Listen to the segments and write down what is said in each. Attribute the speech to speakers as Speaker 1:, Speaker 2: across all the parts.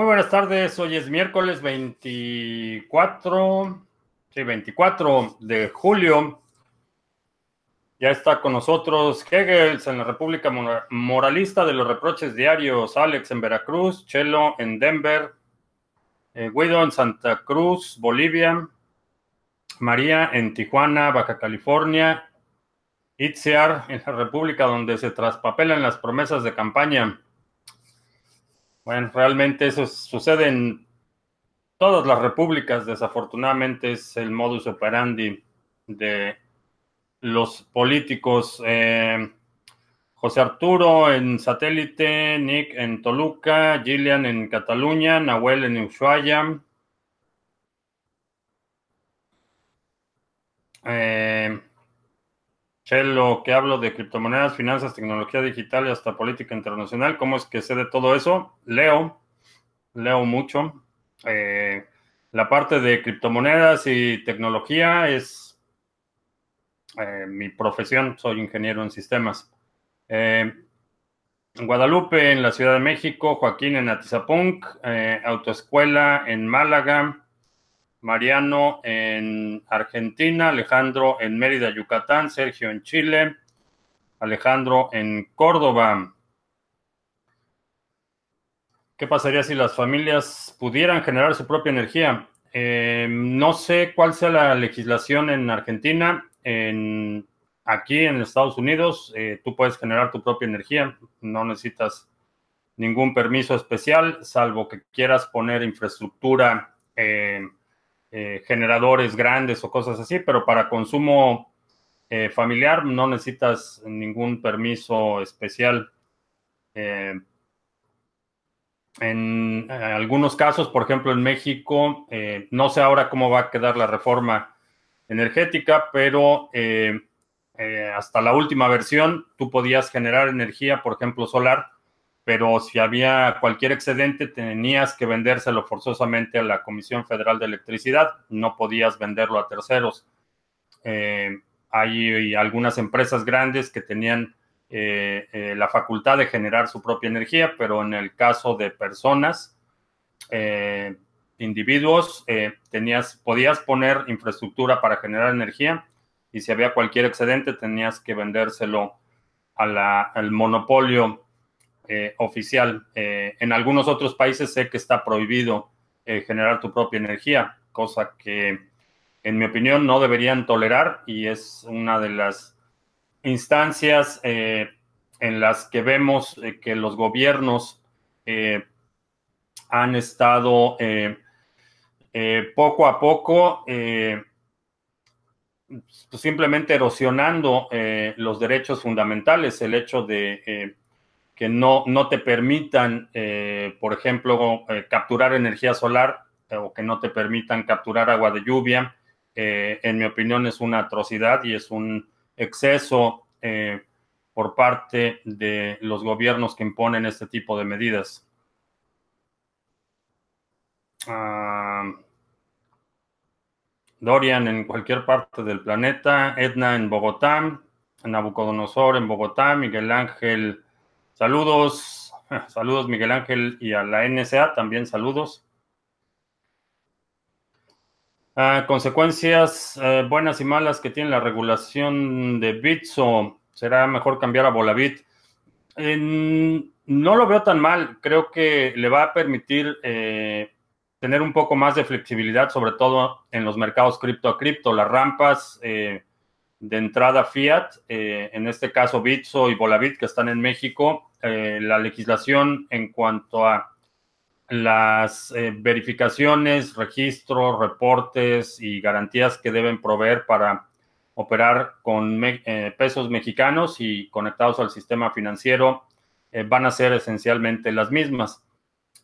Speaker 1: Muy buenas tardes, hoy es miércoles 24, sí, 24 de julio. Ya está con nosotros Hegels en la República Moralista de los Reproches Diarios, Alex en Veracruz, Chelo en Denver, eh, Guido en Santa Cruz, Bolivia, María en Tijuana, Baja California, Itziar en la República donde se traspapelan las promesas de campaña. Bueno, realmente eso sucede en todas las repúblicas, desafortunadamente es el modus operandi de los políticos. Eh, José Arturo en Satélite, Nick en Toluca, Gillian en Cataluña, Nahuel en Ushuaia. Eh, Chelo, que hablo de criptomonedas, finanzas, tecnología digital y hasta política internacional. ¿Cómo es que sé de todo eso? Leo, leo mucho. Eh, la parte de criptomonedas y tecnología es eh, mi profesión, soy ingeniero en sistemas. Eh, Guadalupe en la Ciudad de México, Joaquín en Atizapunk, Autoescuela en Málaga, Mariano en Argentina, Alejandro en Mérida, Yucatán, Sergio en Chile, Alejandro en Córdoba. ¿Qué pasaría si las familias pudieran generar su propia energía? Eh, no sé cuál sea la legislación en Argentina. En, aquí en Estados Unidos, eh, tú puedes generar tu propia energía. No necesitas ningún permiso especial, salvo que quieras poner infraestructura. Eh, eh, generadores grandes o cosas así, pero para consumo eh, familiar no necesitas ningún permiso especial. Eh, en algunos casos, por ejemplo, en México, no sé ahora cómo va a quedar la reforma energética, pero hasta la última versión tú podías generar energía, por ejemplo, solar, pero si había cualquier excedente tenías que vendérselo forzosamente a la Comisión Federal de Electricidad, no podías venderlo a terceros. Eh, hay algunas empresas grandes que tenían eh, eh, la facultad de generar su propia energía, pero en el caso de personas, individuos, tenías, podías poner infraestructura para generar energía y si había cualquier excedente tenías que vendérselo al monopolio eh, oficial. Eh, en algunos otros países sé que está prohibido eh, generar tu propia energía, cosa que en mi opinión no deberían tolerar y es una de las instancias en las que vemos que los gobiernos han estado poco a poco simplemente erosionando los derechos fundamentales, el hecho de que no, no te permitan, eh, por ejemplo, eh, capturar energía solar eh, o que no te permitan capturar agua de lluvia, en mi opinión es una atrocidad y es un exceso por parte de los gobiernos que imponen este tipo de medidas. Ah, Dorian en cualquier parte del planeta, Edna en Bogotá, Nabucodonosor en Bogotá, Miguel Ángel Saludos, saludos Miguel Ángel y a la NSA también saludos. Ah, consecuencias eh, buenas y malas que tiene la regulación de Bitso. ¿Será mejor cambiar a Volavit? no lo veo tan mal. Creo que le va a permitir eh, tener un poco más de flexibilidad, sobre todo en los mercados cripto a cripto. Las rampas eh, de entrada fiat, en este caso Bitso y Volavit que están en México, eh, la legislación en cuanto a las eh, verificaciones, registros, reportes y garantías que deben proveer para operar con eh, pesos mexicanos y conectados al sistema financiero van a ser esencialmente las mismas.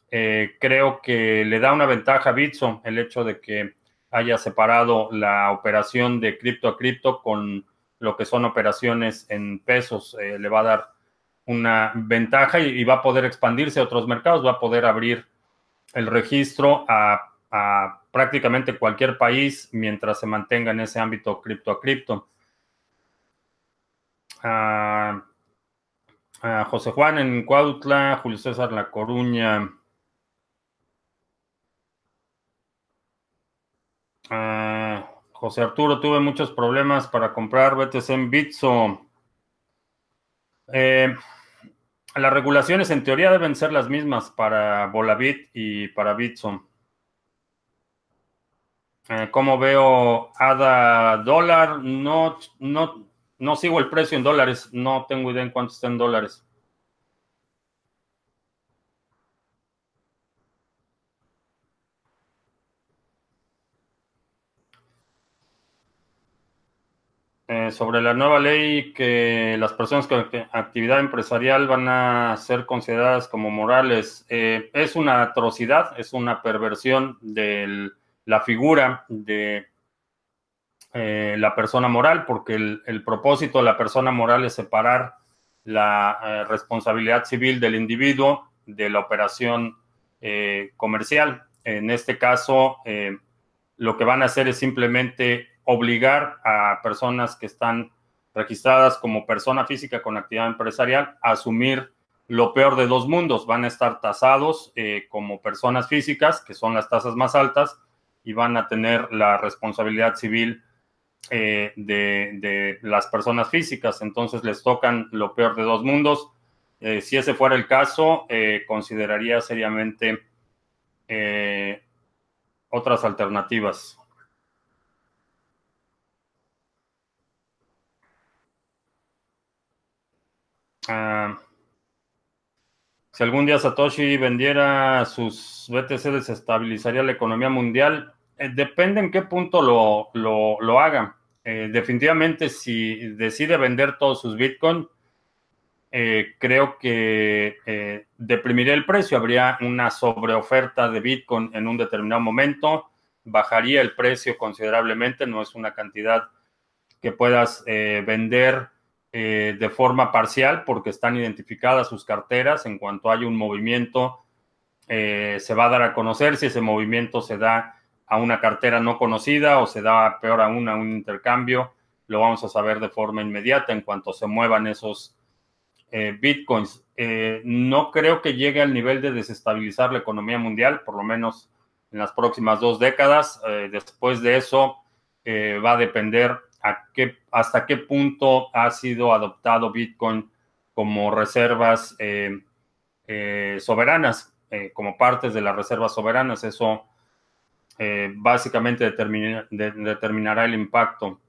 Speaker 1: creo que le da una ventaja a Bitso el hecho de que haya separado la operación de cripto a cripto con lo que son operaciones en pesos. le va a dar una ventaja y, va a poder expandirse a otros mercados, va a poder abrir el registro a, prácticamente cualquier país mientras se mantenga en ese ámbito cripto a cripto. José Juan en Cuautla, Julio César La Coruña. José Arturo, tuve muchos problemas para comprar BTC en Bitso. Eh, las regulaciones en teoría deben ser las mismas para Volavit y para Bitso. Eh, ¿Cómo veo ADA dólar? No, no, no sigo el precio en dólares. No tengo idea en cuánto está en dólares. Eh, sobre la nueva ley que las personas con actividad empresarial van a ser consideradas como morales, eh, es una atrocidad, es una perversión de la figura de eh, la persona moral, porque el, propósito de la persona moral es separar la responsabilidad civil del individuo de la operación comercial. En este caso, lo que van a hacer es simplemente obligar a personas que están registradas como persona física con actividad empresarial a asumir lo peor de dos mundos. Van a estar tasados eh, como personas físicas, que son las tasas más altas, y van a tener la responsabilidad civil eh, de, las personas físicas. Entonces les tocan lo peor de dos mundos. Eh, si ese fuera el caso, consideraría seriamente otras alternativas. Ah, si algún día Satoshi vendiera sus BTC, desestabilizaría la economía mundial. Eh, depende en qué punto lo, lo, haga. Eh, definitivamente, si decide vender todos sus Bitcoin, eh, creo que deprimiría el precio. Habría una sobreoferta de Bitcoin en un determinado momento. Bajaría el precio considerablemente. No es una cantidad que puedas vender eh, de forma parcial porque están identificadas sus carteras. En cuanto haya un movimiento, eh, se va a dar a conocer si ese movimiento se da a una cartera no conocida o se da peor aún a un intercambio. Lo vamos a saber de forma inmediata en cuanto se muevan esos eh, bitcoins. no creo que llegue al nivel de desestabilizar la economía mundial, por lo menos en las próximas dos décadas. después de eso, va a depender hasta qué punto ha sido adoptado Bitcoin como reservas eh, eh, soberanas, eh, como partes de las reservas soberanas. Eso básicamente determinará el impacto.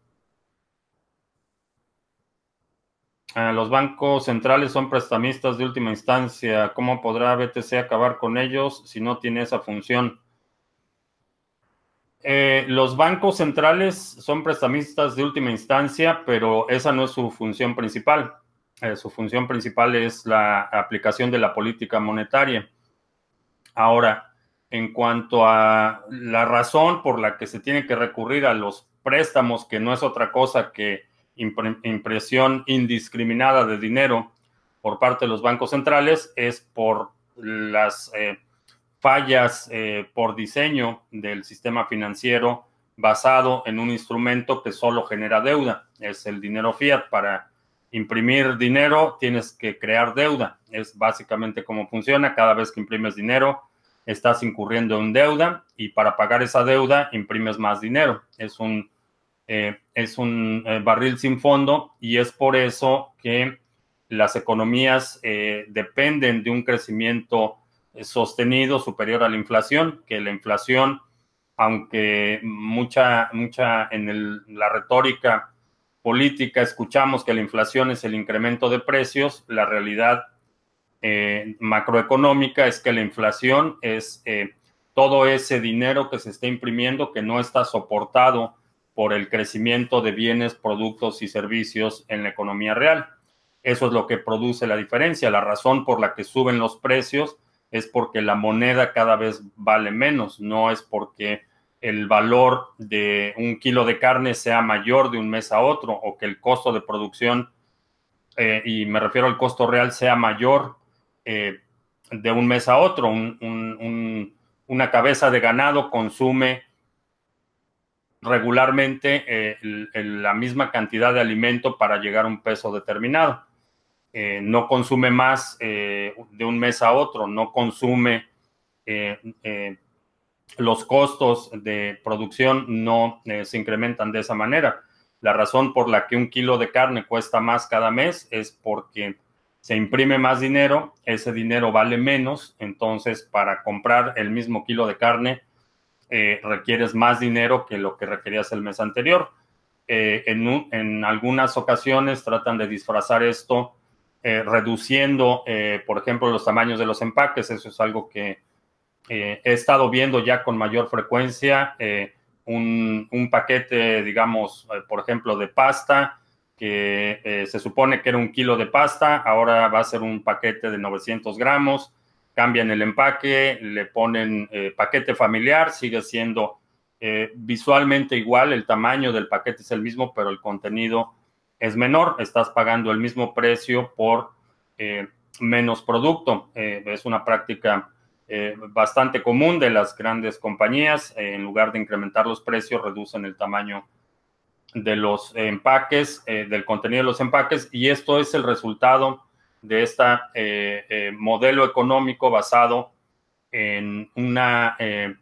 Speaker 1: los bancos centrales son prestamistas de última instancia. ¿Cómo podrá BTC acabar con ellos si no tiene esa función? Eh, los bancos centrales son prestamistas de última instancia, pero esa no es su función principal. Eh, su función principal es la aplicación de la política monetaria. Ahora, en cuanto a la razón por la que se tiene que recurrir a los préstamos, que no es otra cosa que impresión indiscriminada de dinero por parte de los bancos centrales, es por las eh, fallas eh, por diseño del sistema financiero basado en un instrumento que solo genera deuda. Es el dinero fiat. Para imprimir dinero tienes que crear deuda. Es básicamente cómo funciona. Cada vez que imprimes dinero, estás incurriendo en deuda y para pagar esa deuda imprimes más dinero. Es un, eh, es un eh, barril sin fondo y es por eso que las economías dependen de un crecimiento sostenido superior a la inflación, que la inflación, aunque mucha, mucha en la retórica política escuchamos que la inflación es el incremento de precios, la realidad eh, macroeconómica es que la inflación es eh, todo ese dinero que se está imprimiendo que no está soportado por el crecimiento de bienes, productos y servicios en la economía real. Eso es lo que produce la diferencia. La razón por la que suben los precios es porque la moneda cada vez vale menos, no es porque el valor de un kilo de carne sea mayor de un mes a otro o que el costo de producción, eh, y me refiero al costo real, sea mayor eh, de un mes a otro. una cabeza de ganado consume regularmente eh, la misma cantidad de alimento para llegar a un peso determinado. Eh, no consume más eh, de un mes a otro, no consume eh, los costos de producción no se incrementan de esa manera. La razón por la que un kilo de carne cuesta más cada mes es porque se imprime más dinero, ese dinero vale menos, entonces para comprar el mismo kilo de carne eh, requieres más dinero que lo que requerías el mes anterior. Eh, en, algunas ocasiones tratan de disfrazar esto eh, reduciendo, por ejemplo, los tamaños de los empaques. Eso es algo que he estado viendo ya con mayor frecuencia. Un, paquete, digamos, por ejemplo, de pasta que se supone que era un kilo de pasta, ahora va a ser un paquete de 900 gramos cambian el empaque, le ponen eh, paquete familiar, sigue siendo eh, visualmente igual, el tamaño del paquete es el mismo, pero el contenido es menor, estás pagando el mismo precio por eh, menos producto. es una práctica bastante común de las grandes compañías, en lugar de incrementar los precios, reducen el tamaño de los empaques, del contenido de los empaques, y esto es el resultado de este modelo económico basado en una, eh,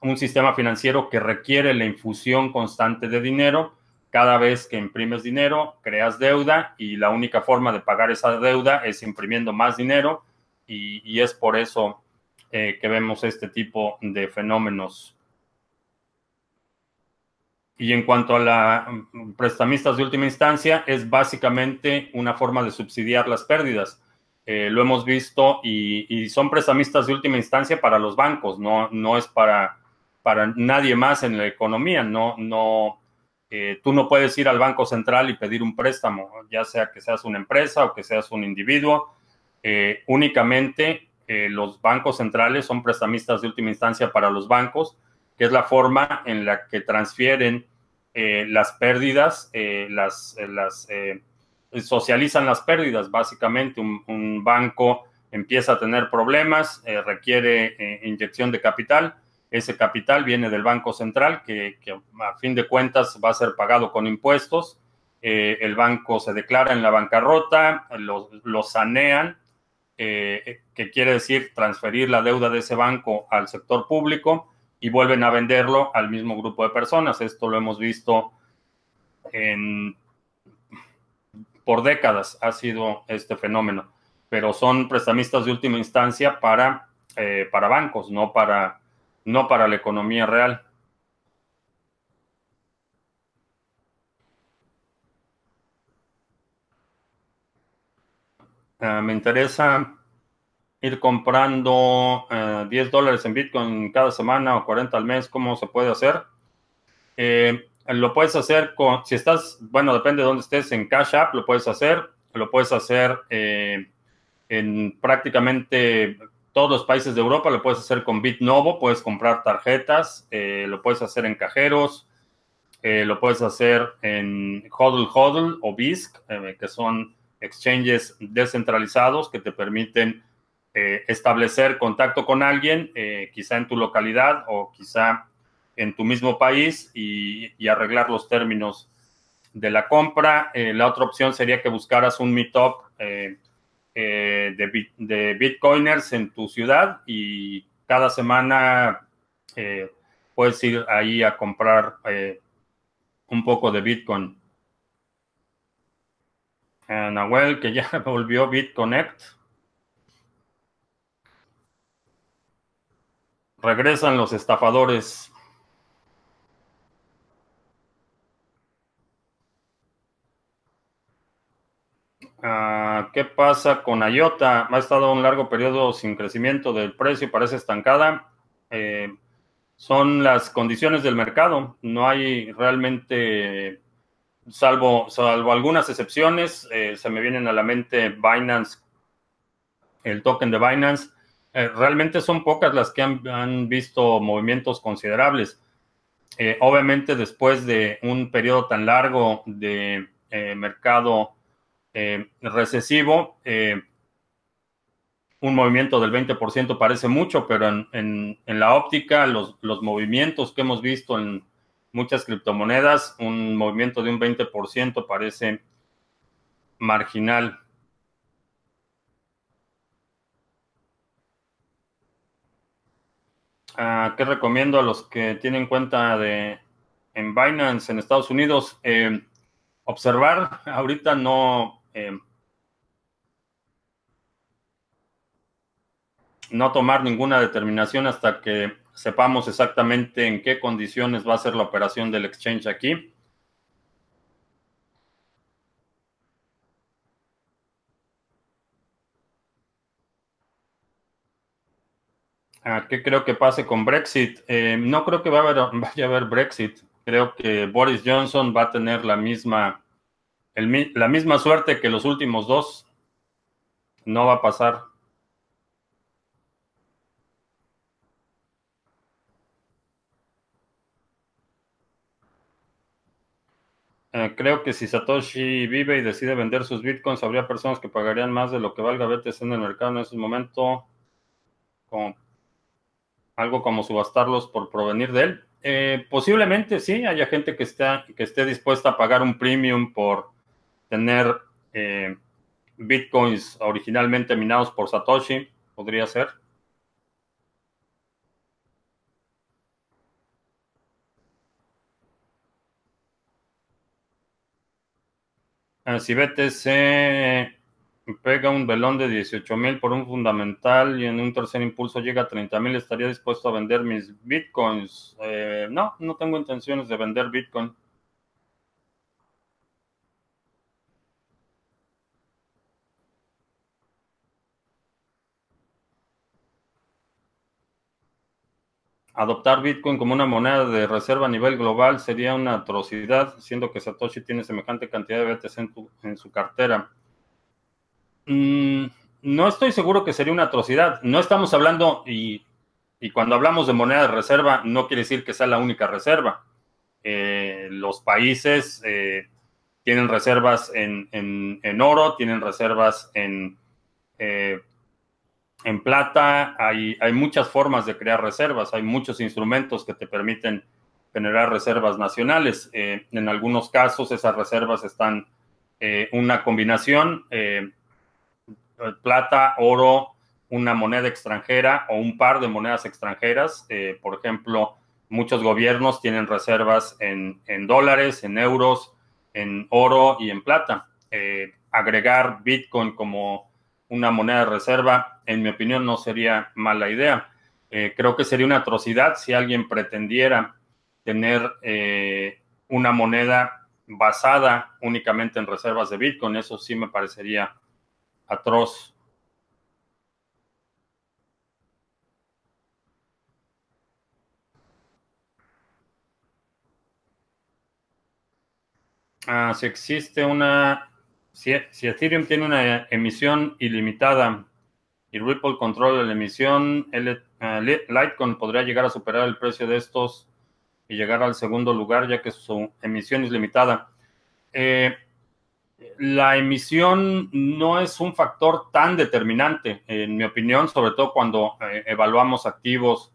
Speaker 1: un sistema financiero que requiere la infusión constante de dinero. Cada vez que imprimes dinero, creas deuda y la única forma de pagar esa deuda es imprimiendo más dinero y, es por eso que vemos este tipo de fenómenos y en cuanto a la mm, prestamistas de última instancia, es básicamente una forma de subsidiar las pérdidas. Eh, lo hemos visto y, son prestamistas de última instancia para los bancos, no, no es para, para nadie más en la economía. No, no, eh, tú no puedes ir al Banco Central y pedir un préstamo, ya sea que seas una empresa o que seas un individuo. Eh, únicamente los bancos centrales son prestamistas de última instancia para los bancos que es la forma en la que transfieren eh, las pérdidas, eh, eh, las socializan las pérdidas. Básicamente, un, banco empieza a tener problemas, requiere inyección de capital. Ese capital viene del Banco Central, que, a fin de cuentas va a ser pagado con impuestos. el banco se declara en la bancarrota, lo, lo sanean, que quiere decir transferir la deuda de ese banco al sector público y vuelven a venderlo al mismo grupo de personas. Esto lo hemos visto por décadas, ha sido este fenómeno, pero son prestamistas de última instancia para, eh, para bancos, no para, no para la economía real. Ah, me interesa ir comprando 10 eh, dólares en Bitcoin cada semana o 40 al mes, ¿cómo se puede hacer? Eh, lo puedes hacer con, si estás, bueno, depende de dónde estés, en Cash App lo puedes hacer, lo puedes hacer eh, en prácticamente todos los países de Europa, lo puedes hacer con BitNovo, puedes comprar tarjetas, lo puedes hacer en cajeros, lo puedes hacer en Hodl Hodl o BISC, que son exchanges descentralizados que te permiten eh, establecer contacto con alguien, eh, quizá en tu localidad o quizá en tu mismo país y, arreglar los términos de la compra. Eh, la otra opción sería que buscaras un meetup de, de, bitcoiners en tu ciudad y cada semana puedes ir ahí a comprar un poco de bitcoin. Nahuel, que ya volvió BitConnect. Regresan los estafadores. Ah, ¿Qué pasa con IOTA? Ha estado un largo periodo sin crecimiento del precio, parece estancada. Eh, son las condiciones del mercado. No hay realmente, salvo, salvo algunas excepciones, eh, se me vienen a la mente Binance, el token de Binance eh, realmente son pocas las que han, visto movimientos considerables. Obviamente después de un periodo tan largo de eh, recesivo, un movimiento del 20% parece mucho, pero en, la óptica, los, los, movimientos que hemos visto en muchas criptomonedas, un movimiento de un 20% parece marginal. Ah, ¿Qué recomiendo a los que tienen cuenta de en Binance en Estados Unidos? Eh, observar, ahorita no, eh, no tomar ninguna determinación hasta que sepamos exactamente en qué condiciones va a ser la operación del exchange aquí. ¿Qué creo que pase con Brexit? Eh, no creo que vaya a haber Brexit. Creo que Boris Johnson va a tener la misma, la misma suerte que los últimos dos. No va a pasar. Eh, creo que si Satoshi vive y decide vender sus bitcoins, habría personas que pagarían más de lo que valga BTC en el mercado en ese momento. Algo como subastarlos por provenir de él. Eh, posiblemente sí, haya gente que, está, que esté dispuesta a pagar un premium por tener eh, bitcoins originalmente minados por Satoshi, podría ser. Ah, si BTC pega un velón de 18 mil por un fundamental y en un tercer impulso llega a 30 mil, ¿estaría dispuesto a vender mis bitcoins? Eh, no, no tengo intenciones de vender bitcoin. Adoptar Bitcoin como una moneda de reserva a nivel global sería una atrocidad, siendo que Satoshi tiene semejante cantidad de BTC en, su cartera. Mm, no estoy seguro que sería una atrocidad. No estamos hablando, y, cuando hablamos de moneda de reserva, no quiere decir que sea la única reserva. Eh, los países eh, tienen reservas en, oro, tienen reservas en, eh, en plata. Hay, muchas formas de crear reservas, hay muchos instrumentos que te permiten generar reservas nacionales. en algunos casos esas reservas están una combinación eh, plata, oro, una moneda extranjera o un par de monedas extranjeras. Eh, por ejemplo, muchos gobiernos tienen reservas en, dólares, en euros, en oro y en plata. Eh, agregar Bitcoin como una moneda de reserva, en mi opinión, no sería mala idea. creo que sería una atrocidad si alguien pretendiera tener una moneda basada únicamente en reservas de Bitcoin. Eso sí me parecería atroz. Ah, si existe una, si, Ethereum tiene una emisión ilimitada y Ripple controla la emisión, el, ah, Litecoin podría llegar a superar el precio de estos y llegar al segundo lugar ya que su emisión es limitada. Eh, la emisión no es un factor tan determinante, en mi opinión, sobre todo cuando eh, evaluamos activos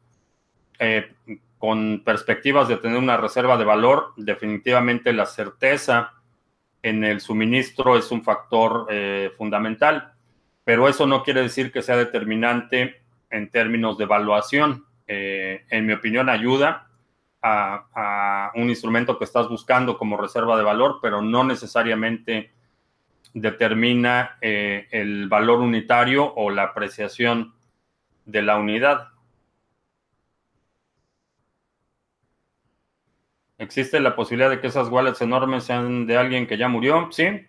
Speaker 1: eh, con perspectivas de tener una reserva de valor. Definitivamente la certeza en el suministro es un factor eh, fundamental, pero eso no quiere decir que sea determinante en términos de evaluación. en mi opinión, ayuda a, a un instrumento que estás buscando como reserva de valor, pero no necesariamente determina eh, el valor unitario o la apreciación de la unidad. ¿Existe la posibilidad de que esas wallets enormes sean de alguien que ya murió? Sí.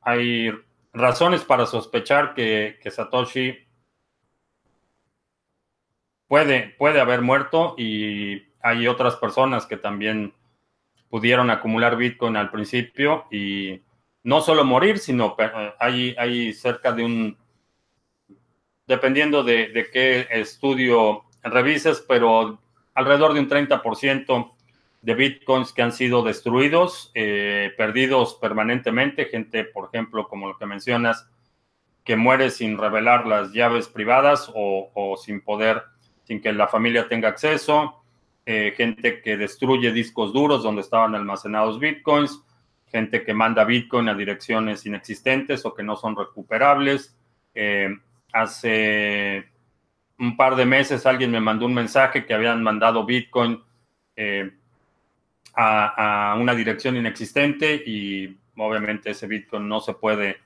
Speaker 1: Hay razones para sospechar que, Satoshi puede, puede haber muerto y hay otras personas que también pudieron acumular Bitcoin al principio y no solo morir, sino hay, hay cerca de un, dependiendo de, qué estudio revises, pero alrededor de un 30% de bitcoins que han sido destruidos, eh, perdidos permanentemente, gente, por ejemplo, como lo que mencionas, que muere sin revelar las llaves privadas o, sin poder, sin que la familia tenga acceso, eh, gente que destruye discos duros donde estaban almacenados bitcoins, gente que manda Bitcoin a direcciones inexistentes o que no son recuperables. Eh, hace un par de meses alguien me mandó un mensaje que habían mandado Bitcoin a, una dirección inexistente y obviamente ese Bitcoin no se puede,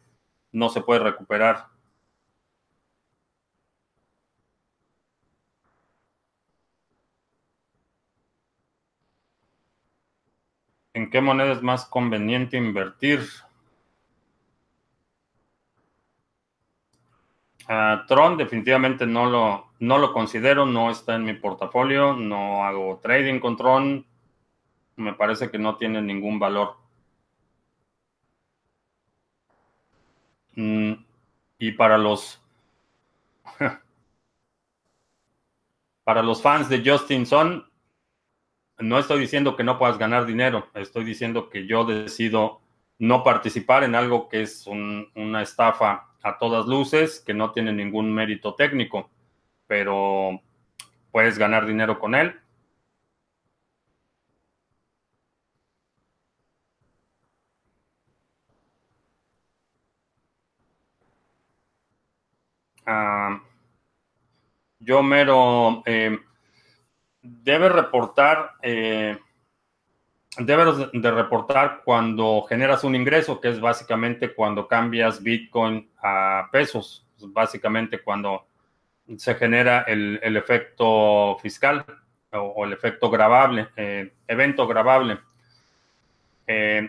Speaker 1: no se puede recuperar. ¿En qué moneda es más conveniente invertir? Tron definitivamente no lo, no lo considero, no está en mi portafolio, no hago trading con Tron, me parece que no tiene ningún valor. Mm, y para los para los fans de Justin Son, no estoy diciendo que no puedas ganar dinero, estoy diciendo que yo decido no participar en algo que es una estafa a todas luces, que no tiene ningún mérito técnico, pero puedes ganar dinero con él. Ah, yo mero... Eh, debe reportar, eh, debes de reportar cuando generas un ingreso, que es básicamente cuando cambias Bitcoin a pesos, básicamente cuando se genera el, efecto fiscal o, el efecto grabable, eh, evento grabable. Eh,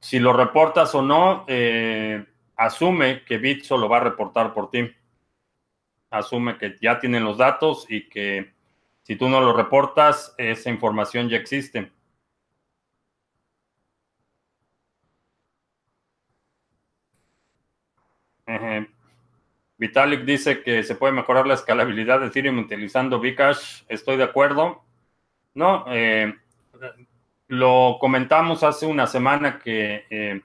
Speaker 1: si lo reportas o no, asume que Bitso lo va a reportar por ti. Asume que ya tienen los datos y que si tú no lo reportas, esa información ya existe. Vitalik dice que se puede mejorar la escalabilidad de Ethereum utilizando Bcash. Estoy de acuerdo. No, eh, lo comentamos hace una semana que eh,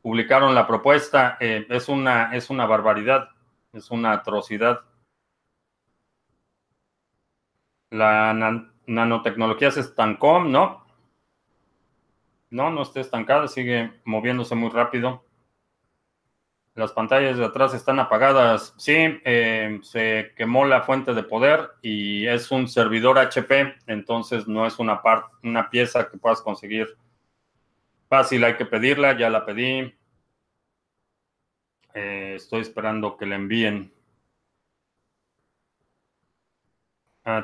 Speaker 1: publicaron la propuesta. Eh, es, una, es una barbaridad, es una atrocidad. La nanotecnología se estancó, ¿no? No, no está estancada, sigue moviéndose muy rápido. Las pantallas de atrás están apagadas. Sí, eh, se quemó la fuente de poder y es un servidor HP, entonces no es una, una pieza que puedas conseguir fácil. Hay que pedirla, ya la pedí. Eh, estoy esperando que la envíen.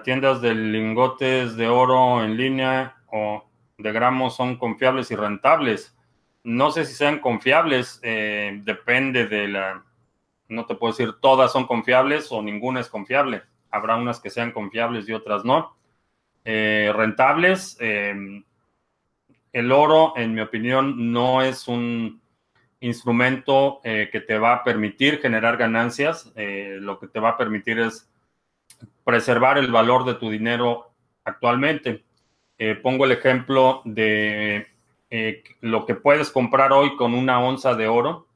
Speaker 1: Tiendas de lingotes de oro en línea o de gramos son confiables y rentables. No sé si sean confiables, eh, depende de la... No te puedo decir todas son confiables o ninguna es confiable. Habrá unas que sean confiables y otras no. Eh, rentables, em, el oro, en mi opinión, no es un instrumento eh, que te va a permitir generar ganancias. lo que te va a permitir es preservar el valor de tu dinero actualmente. Eh, pongo el ejemplo de eh, lo que puedes comprar hoy con una onza de oro.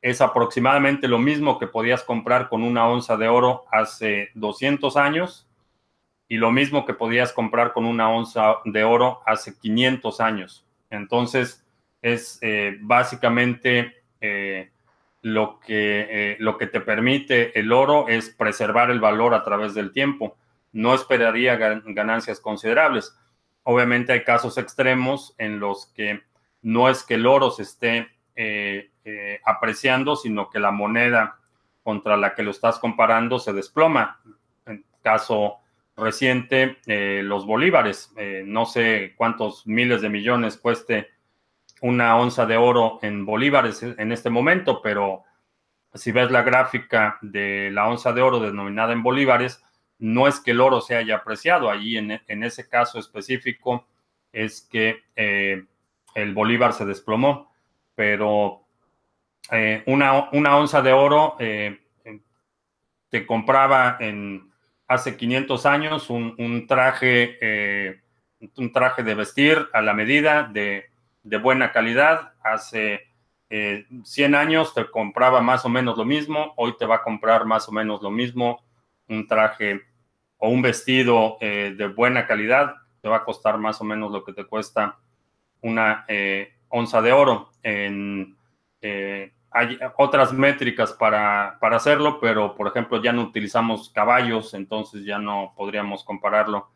Speaker 1: Es aproximadamente lo mismo que podías comprar con una onza de oro hace 200 años y lo mismo que podías comprar con una onza de oro hace 500 años. Entonces, es eh, básicamente lo que, eh, lo que te permite el oro es preservar el valor a través del tiempo. No esperaría ganancias considerables. Obviamente hay casos extremos en los que no es que el oro se esté eh, eh, apreciando, sino que la moneda contra la que lo estás comparando se desploma. En caso reciente, los bolívares, no sé cuántos miles de millones cueste una onza de oro en bolívares en este momento, pero si ves la gráfica de la onza de oro denominada en bolívares, no es que el oro se haya apreciado, allí en, ese caso específico es que eh, el bolívar se desplomó, pero eh, una, una, onza de oro eh, te compraba en hace 500 años un, un traje, un traje de vestir a la medida de de buena calidad. Hace 100 eh, años te compraba más o menos lo mismo, hoy te va a comprar más o menos lo mismo. Un traje o un vestido eh, de buena calidad te va a costar más o menos lo que te cuesta una eh, onza de oro. En, hay otras métricas para, para, hacerlo, pero por ejemplo ya no utilizamos caballos, entonces ya no podríamos compararlo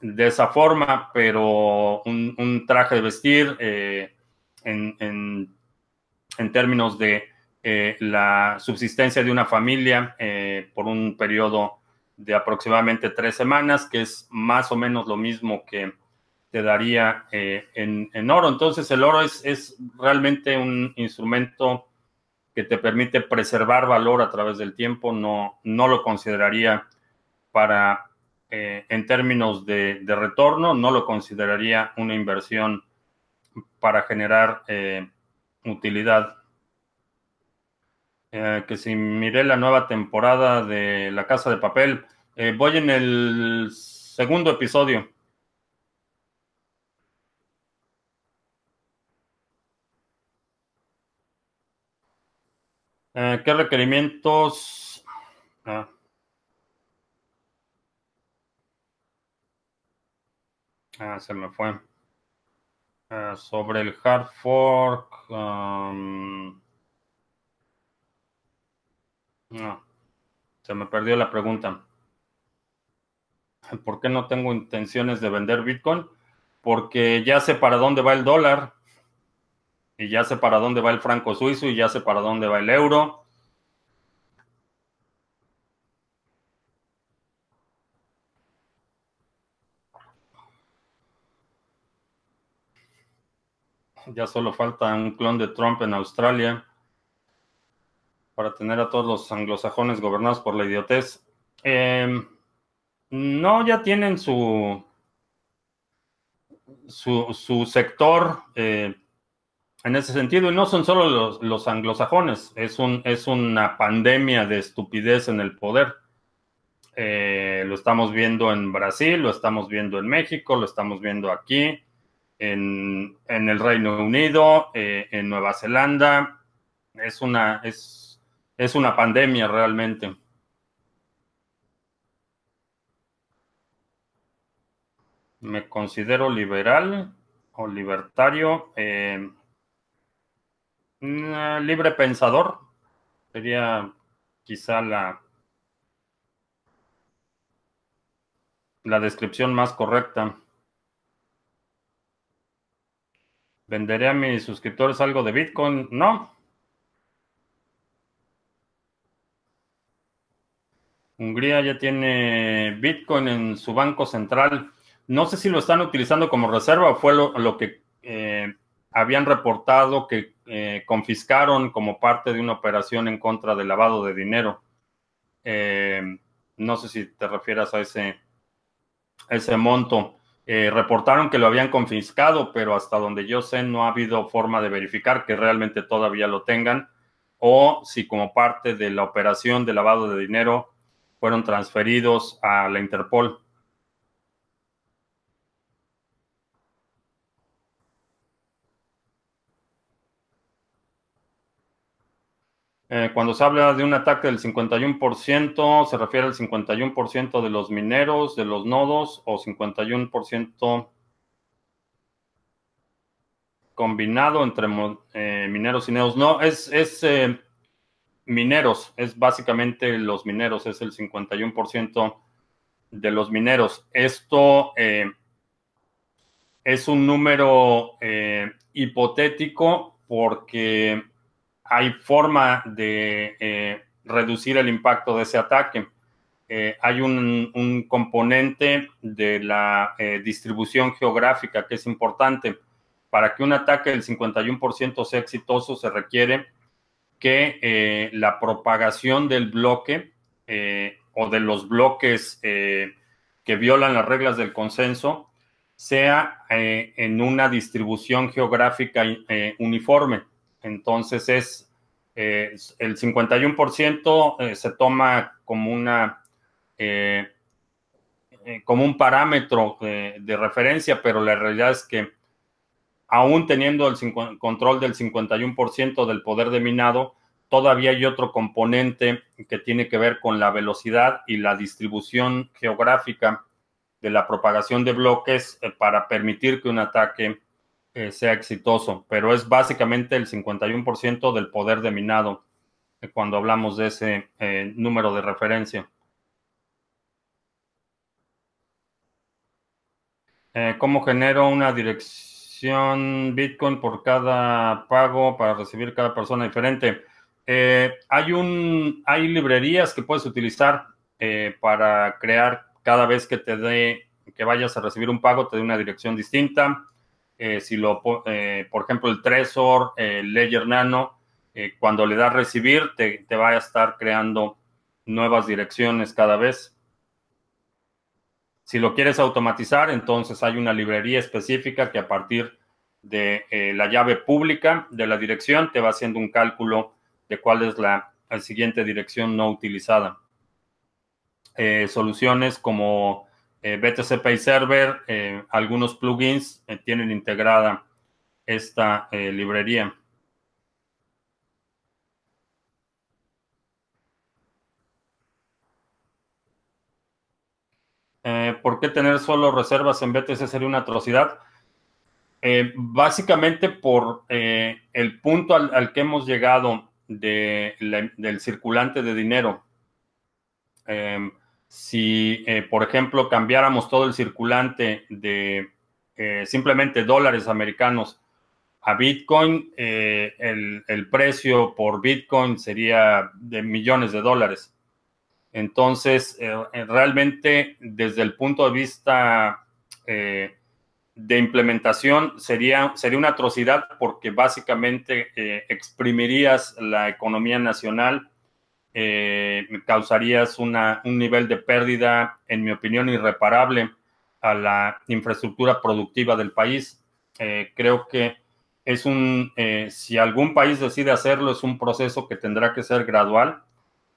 Speaker 1: de esa forma, pero un, traje de vestir eh, en, en, términos de eh, la subsistencia de una familia eh, por un periodo de aproximadamente tres semanas, que es más o menos lo mismo que te daría en, en, oro. Entonces el oro es, es realmente un instrumento que te permite preservar valor a través del tiempo, no, no lo consideraría para eh, en términos de, retorno, no lo consideraría una inversión para generar eh, utilidad. Eh, que si miré la nueva temporada de La Casa de Papel, voy en el segundo episodio. ¿Qué requerimientos? Ah. Ah, se me fue. Ah, sobre el hard fork. Um, no, se me perdió la pregunta. ¿Por qué no tengo intenciones de vender Bitcoin? Porque ya sé para dónde va el dólar. Y ya sé para dónde va el franco suizo y ya sé para dónde va el euro. Ya solo falta un clon de Trump en Australia para tener a todos los anglosajones gobernados por la idiotez. Em, no, ya tienen su, su, sector eh, en ese sentido, y no son solo los, anglosajones, es, un, es una pandemia de estupidez en el poder. Eh, lo estamos viendo en Brasil, lo estamos viendo en México, lo estamos viendo aquí en, el Reino Unido, eh, en Nueva Zelanda. Es una, es, es una pandemia realmente. Me considero liberal o libertario, eh, mm, libre pensador, sería quizá la, la descripción más correcta. ¿Venderé a mis suscriptores algo de Bitcoin? No. Hungría ya tiene Bitcoin en su banco central. No sé si lo están utilizando como reserva o fue lo, que eh, habían reportado que eh, confiscaron como parte de una operación en contra del lavado de dinero. Eh, no sé si te refieras a ese, a ese monto. Eh, reportaron que lo habían confiscado, pero hasta donde yo sé no ha habido forma de verificar que realmente todavía lo tengan o si como parte de la operación de lavado de dinero fueron transferidos a la Interpol. Eh, cuando se habla de un ataque del 51%, se refiere al 51% de los mineros, de los nodos, o 51% combinado entre eh, mineros y nodos. No, es, es eh, mineros, es básicamente los mineros, es el 51% de los mineros. Esto es un número hipotético porque hay forma de eh, reducir el impacto de ese ataque. Eh, hay un, componente de la eh, distribución geográfica que es importante. Para que un ataque del 51% sea exitoso, se requiere que la propagación del bloque o de los bloques que violan las reglas del consenso sea en una distribución geográfica uniforme. Entonces es eh, el 51% eh, se toma como una eh, como un parámetro de referencia, pero la realidad es que aún teniendo el control del 51% del poder de minado, todavía hay otro componente que tiene que ver con la velocidad y la distribución geográfica de la propagación de bloques para permitir que un ataque sea exitoso, pero es básicamente el 51% del poder de minado cuando hablamos de ese número de referencia. ¿Cómo genero una dirección Bitcoin por cada pago para recibir cada persona diferente? Eh, hay, un, hay librerías que puedes utilizar eh, para crear cada vez que te dé, que vayas a recibir un pago, te dé una dirección distinta. Eh, si lo, por ejemplo, el Trezor, el Ledger Nano, cuando le das recibir, te, te va a estar creando nuevas direcciones cada vez. Si lo quieres automatizar, entonces hay una librería específica que a partir de la llave pública de la dirección te va haciendo un cálculo de cuál es la, siguiente dirección no utilizada. Eh, soluciones como eh, BTC Pay Server, eh, algunos plugins tienen integrada esta librería. ¿Por qué tener solo reservas en BTC sería una atrocidad? básicamente por el punto al, que hemos llegado del circulante de dinero. Si, eh, por ejemplo, cambiáramos todo el circulante de eh, simplemente dólares americanos a Bitcoin, eh, el, precio por Bitcoin sería de millones de dólares. Entonces, realmente, desde el punto de vista de implementación sería, sería una atrocidad porque básicamente exprimirías la economía nacional, eh, causarías un nivel de pérdida, en mi opinión, irreparable a la infraestructura productiva del país. Eh, creo que es un, si algún país decide hacerlo, es un proceso que tendrá que ser gradual,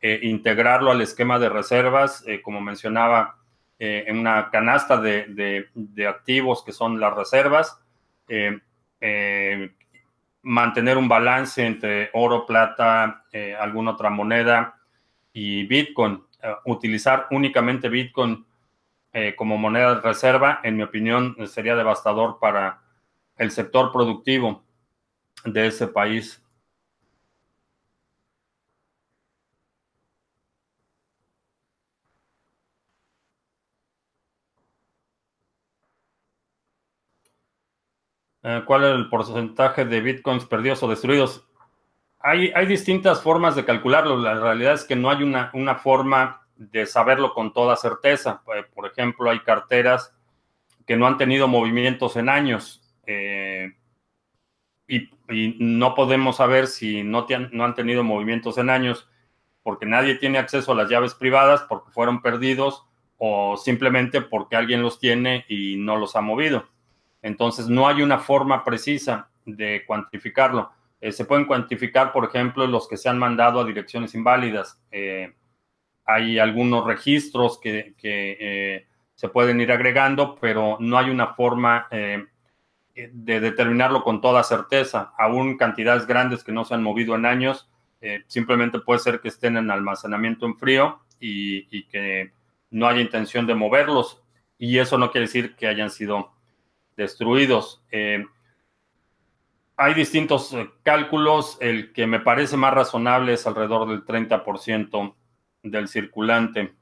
Speaker 1: integrarlo al esquema de reservas, como mencionaba eh, en una canasta de, activos que son las reservas, eh, eh, mantener un balance entre oro, plata, alguna otra moneda y Bitcoin. utilizar únicamente Bitcoin como moneda de reserva, en mi opinión, sería devastador para el sector productivo de ese país. ¿Cuál es el porcentaje de bitcoins perdidos o destruidos? Hay, hay distintas formas de calcularlo. La realidad es que no hay una, una forma de saberlo con toda certeza. Eh, por ejemplo, hay carteras que no han tenido movimientos en años eh, y, no podemos saber si no, no han tenido movimientos en años porque nadie tiene acceso a las llaves privadas, porque fueron perdidos o simplemente porque alguien los tiene y no los ha movido. Entonces, no hay una forma precisa de cuantificarlo. Eh, se pueden cuantificar, por ejemplo, los que se han mandado a direcciones inválidas. Eh, hay algunos registros que, eh, se pueden ir agregando, pero no hay una forma de determinarlo con toda certeza. Aún cantidades grandes que no se han movido en años, simplemente puede ser que estén en almacenamiento en frío y, y que no haya intención de moverlos. Y eso no quiere decir que hayan sido destruidos. Eh, hay distintos eh, cálculos. El que me parece más razonable es alrededor del 30% del circulante.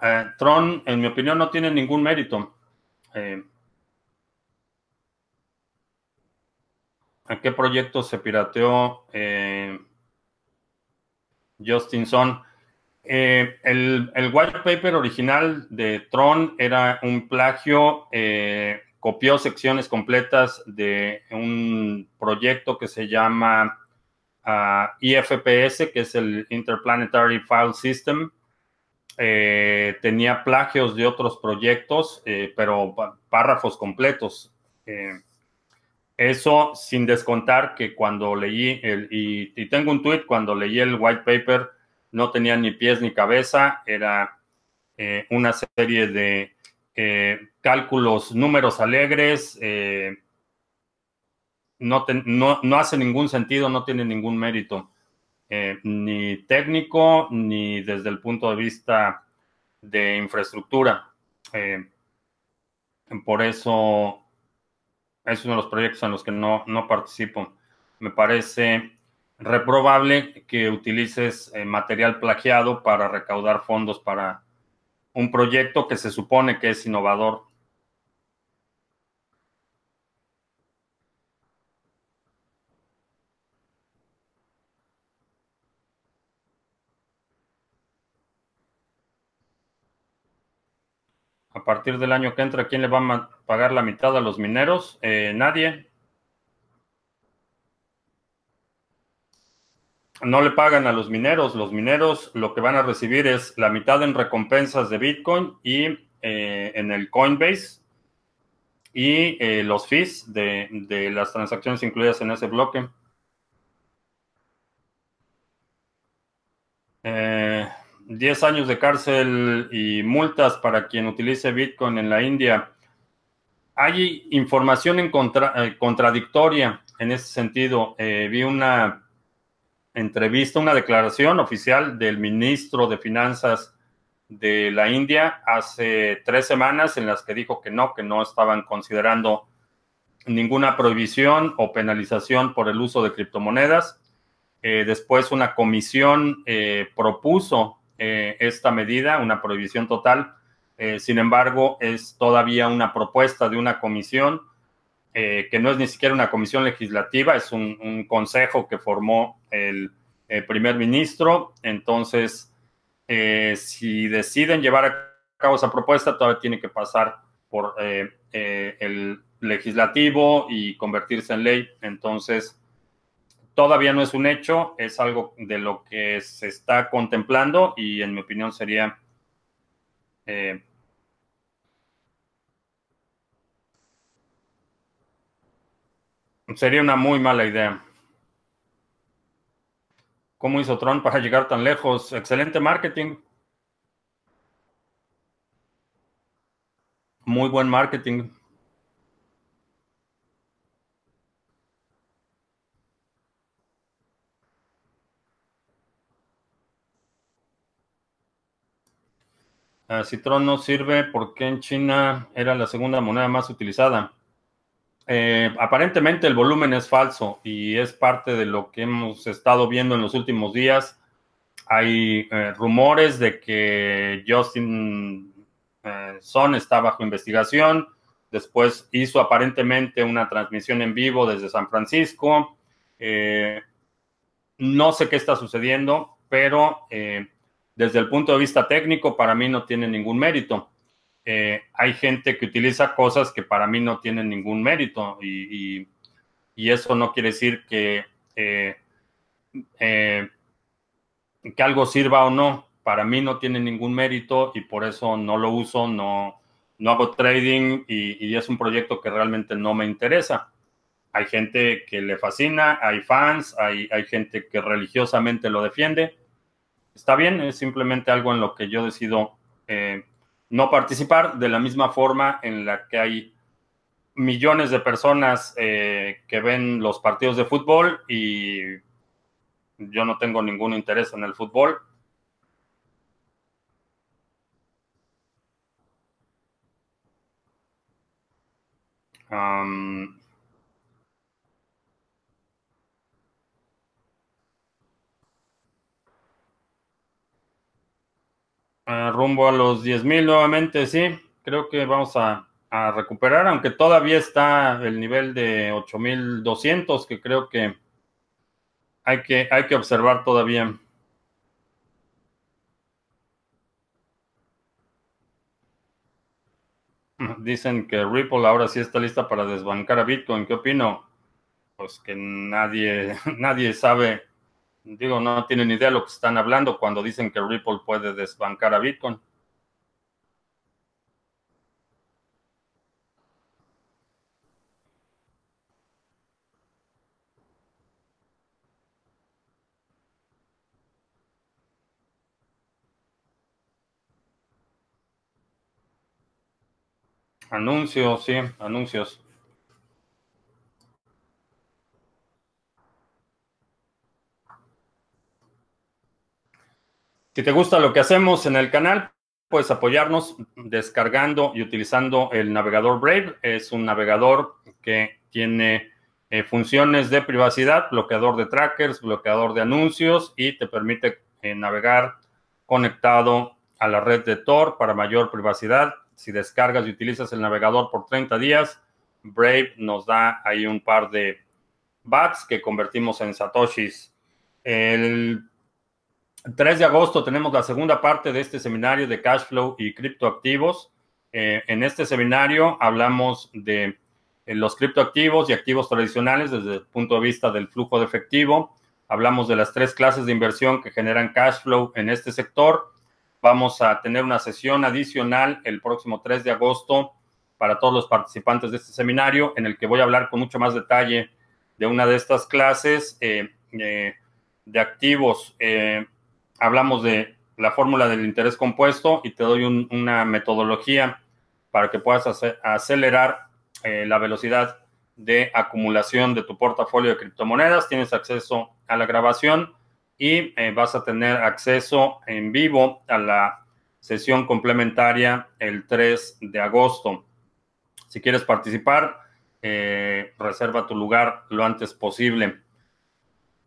Speaker 1: Eh, Tron, en mi opinión, no tiene ningún mérito. ¿A qué proyecto se pirateó? Justinson. Eh, el, white paper original de Tron era un plagio, eh, copió secciones completas de un proyecto que se llama ah, IFPS, que es el Interplanetary File System. Eh, tenía plagios de otros proyectos, pero párrafos completos. Eso sin descontar que cuando leí, el, y, tengo un tweet, cuando leí el white paper, no tenía ni pies ni cabeza, era eh, una serie de eh, cálculos, números alegres, eh, no, no, no, hace ningún sentido, no tiene ningún mérito. ni técnico ni desde el punto de vista de infraestructura. Por eso es uno de los proyectos en los que no, no participo. Me parece reprobable que utilices eh, material plagiado para recaudar fondos para un proyecto que se supone que es innovador. Partir del año que entra, ¿quién le va a pagar la mitad a los mineros? Eh, nadie. no le pagan a los mineros. Los mineros lo que van a recibir es la mitad en recompensas de Bitcoin y eh, en el Coinbase y eh, los fees de, las transacciones incluidas en ese bloque. Eh, 10 años de cárcel y multas para quien utilice Bitcoin en la India. Hay información en eh, contradictoria en ese sentido. vi una entrevista, una declaración oficial del ministro de Finanzas de la India hace tres semanas en las que dijo que no, que no estaban considerando ninguna prohibición o penalización por el uso de criptomonedas. Eh, después una comisión eh, propuso eh, esta medida, una prohibición total. sin embargo, es todavía una propuesta de una comisión eh, que no es ni siquiera una comisión legislativa, es un, consejo que formó el, primer ministro. Entonces, eh, si deciden llevar a cabo esa propuesta, todavía tiene que pasar por eh, el legislativo y convertirse en ley. Entonces, todavía no es un hecho, es algo de lo que se está contemplando y en mi opinión sería Sería una muy mala idea. ¿Cómo hizo Tron para llegar tan lejos? Excelente marketing. Muy buen marketing. Ah, si Tron no sirve, ¿por qué en China era la segunda moneda más utilizada? Eh, aparentemente el volumen es falso y es parte de lo que hemos estado viendo en los últimos días. Hay eh, rumores de que Justin eh, Son está bajo investigación. Después hizo aparentemente una transmisión en vivo desde San Francisco. no sé qué está sucediendo, pero desde el punto de vista técnico para mí no tiene ningún mérito. Eh, hay gente que utiliza cosas que para mí no tienen ningún mérito y, eso no quiere decir que, eh, eh, que algo sirva o no. Para mí no tiene ningún mérito y por eso no lo uso, no, no hago trading y, es un proyecto que realmente no me interesa. Hay gente que le fascina, hay fans, hay, hay gente que religiosamente lo defiende. Está bien, es simplemente algo en lo que yo decido no participar de la misma forma en la que hay millones de personas eh, que ven los partidos de fútbol y yo no tengo ningún interés en el fútbol. Rumbo a los 10.000 nuevamente, sí. Creo que vamos a, recuperar, aunque todavía está el nivel de 8.200, que creo que hay, que hay que observar todavía. Dicen que Ripple ahora sí está lista para desbancar a Bitcoin. ¿Qué opino? Pues que nadie, nadie sabe digo, no tienen idea de lo que están hablando cuando dicen que Ripple puede desbancar a Bitcoin. Anuncios, sí, anuncios. Si te gusta lo que hacemos en el canal, puedes apoyarnos descargando y utilizando el navegador Brave. Es un navegador que tiene eh, funciones de privacidad, bloqueador de trackers, bloqueador de anuncios y te permite eh, navegar conectado a la red de Tor para mayor privacidad. Si descargas y utilizas el navegador por 30 días, Brave nos da ahí un par de bats que convertimos en satoshis. El 3 de agosto tenemos la segunda parte de este seminario de cash flow y criptoactivos. Eh, en este seminario hablamos de eh, los criptoactivos y activos tradicionales desde el punto de vista del flujo de efectivo. Hablamos de las tres clases de inversión que generan cash flow en este sector. Vamos a tener una sesión adicional el próximo 3 de agosto para todos los participantes de este seminario, en el que voy a hablar con mucho más detalle de una de estas clases eh, de activos hablamos de la fórmula del interés compuesto y te doy una metodología para que puedas acelerar eh, la velocidad de acumulación de tu portafolio de criptomonedas. Tienes acceso a la grabación y eh, vas a tener acceso en vivo a la sesión complementaria el 3 de agosto. Si quieres participar, eh, reserva tu lugar lo antes posible.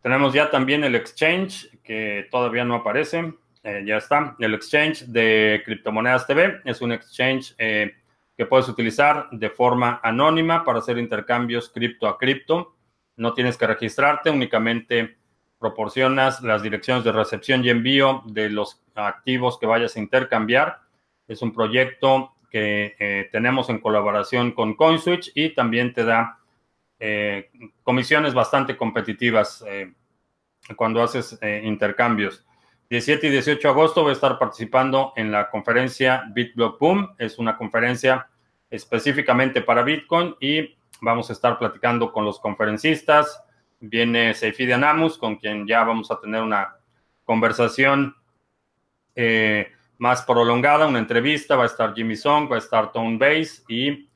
Speaker 1: Tenemos ya también el exchange que todavía no aparece. Eh, ya está. El exchange de Criptomonedas TV es un exchange eh, que puedes utilizar de forma anónima para hacer intercambios cripto a cripto. No tienes que registrarte, únicamente proporcionas las direcciones de recepción y envío de los activos que vayas a intercambiar. Es un proyecto que eh, tenemos en colaboración con CoinSwitch y también te da eh, comisiones bastante competitivas eh, cuando haces eh, intercambios. 17 y 18 de agosto voy a estar participando en la conferencia BitBlock Boom. Es una conferencia específicamente para Bitcoin y vamos a estar platicando con los conferencistas. Viene Seifi Anamus, con quien ya vamos a tener una conversación más prolongada, una entrevista. Va a estar Jimmy Song, va a estar Tone Base y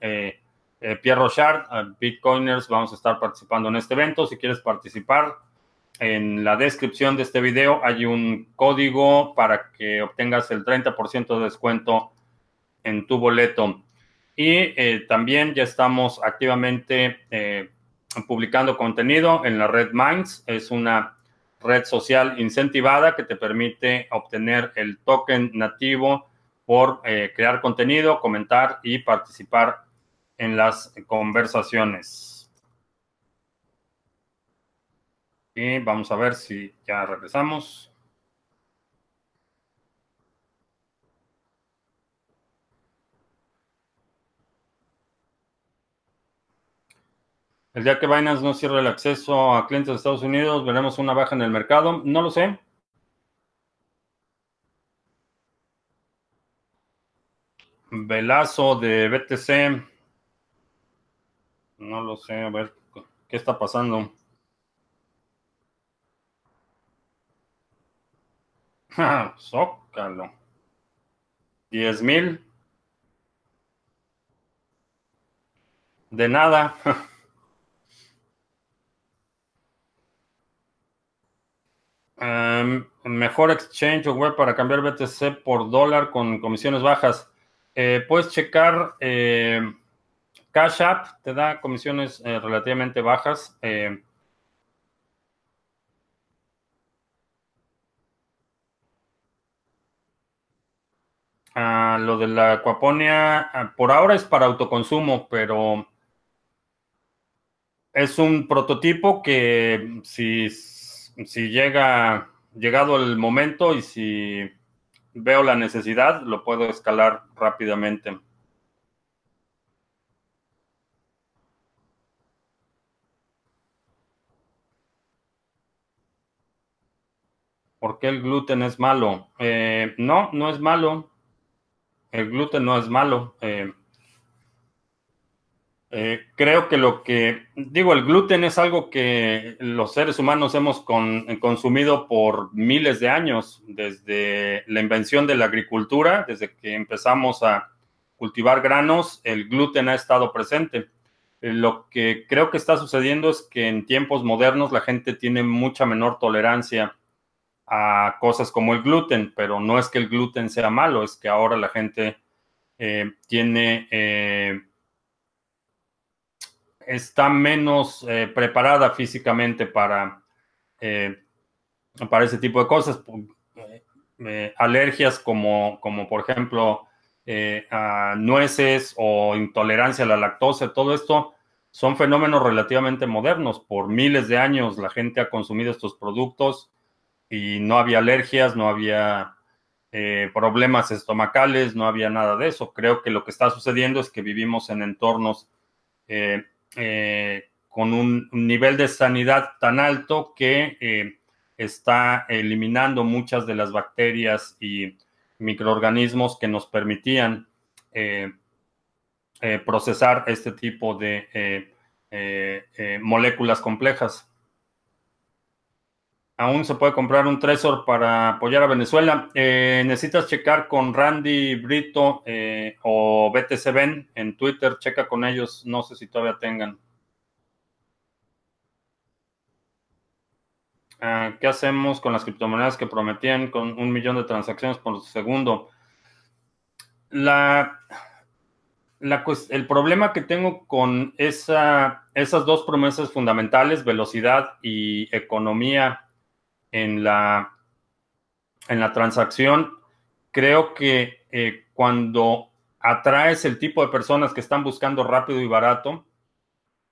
Speaker 1: Pierre Rochard, eh, Bitcoiners, vamos a estar participando en este evento. Si quieres participar, en la descripción de este video hay un código para que obtengas el 30% de descuento en tu boleto. Y eh, también ya estamos activamente publicando contenido en la red Minds. Es una red social incentivada que te permite obtener el token nativo por crear contenido, comentar y participar en las conversaciones. Y vamos a ver si ya regresamos. El día que Binance no cierre el acceso a clientes de Estados Unidos, veremos una baja en el mercado. No lo sé. Velazo de BTC. No lo sé, a ver, ¿qué está pasando? Zócalo. Diez mil. De nada. Em, mejor exchange web para cambiar BTC por dólar con comisiones bajas. Eh, puedes checar eh, Cash App te da comisiones eh, relativamente bajas. Eh, lo de la acuaponia, por ahora es para autoconsumo, pero es un prototipo que si, si llega, llegado el momento y si veo la necesidad, lo puedo escalar rápidamente. ¿Por qué el gluten es malo? Eh, no, no es malo. El gluten no es malo. Eh, eh, creo que lo que, digo, el gluten es algo que los seres humanos hemos consumido por miles de años, desde la invención de la agricultura, desde que empezamos a cultivar granos, el gluten ha estado presente. lo que creo que está sucediendo es que en tiempos modernos la gente tiene mucha menor tolerancia a cosas como el gluten, pero no es que el gluten sea malo, es que ahora la gente eh, tiene, eh, está menos eh, preparada físicamente para, para ese tipo de cosas. alergias como, como por ejemplo a nueces o intolerancia a la lactosa, todo esto son fenómenos relativamente modernos. Por miles de años la gente ha consumido estos productos y no había alergias, no había eh, problemas estomacales, no había nada de eso. Creo que lo que está sucediendo es que vivimos en entornos eh, eh, con un, nivel de sanidad tan alto que está eliminando muchas de las bacterias y microorganismos que nos permitían procesar este tipo de moléculas complejas aún se puede comprar un Trezor para apoyar a Venezuela. Eh, necesitas checar con Randy Brito eh, o BTC Ben en Twitter. Checa con ellos. No sé si todavía tengan. Ah, ¿Qué hacemos con las criptomonedas que prometían con un millón de transacciones por segundo? La, el problema que tengo con esa, esas dos promesas fundamentales, velocidad y economía en la, en la transacción, creo que eh, cuando atraes el tipo de personas que están buscando rápido y barato,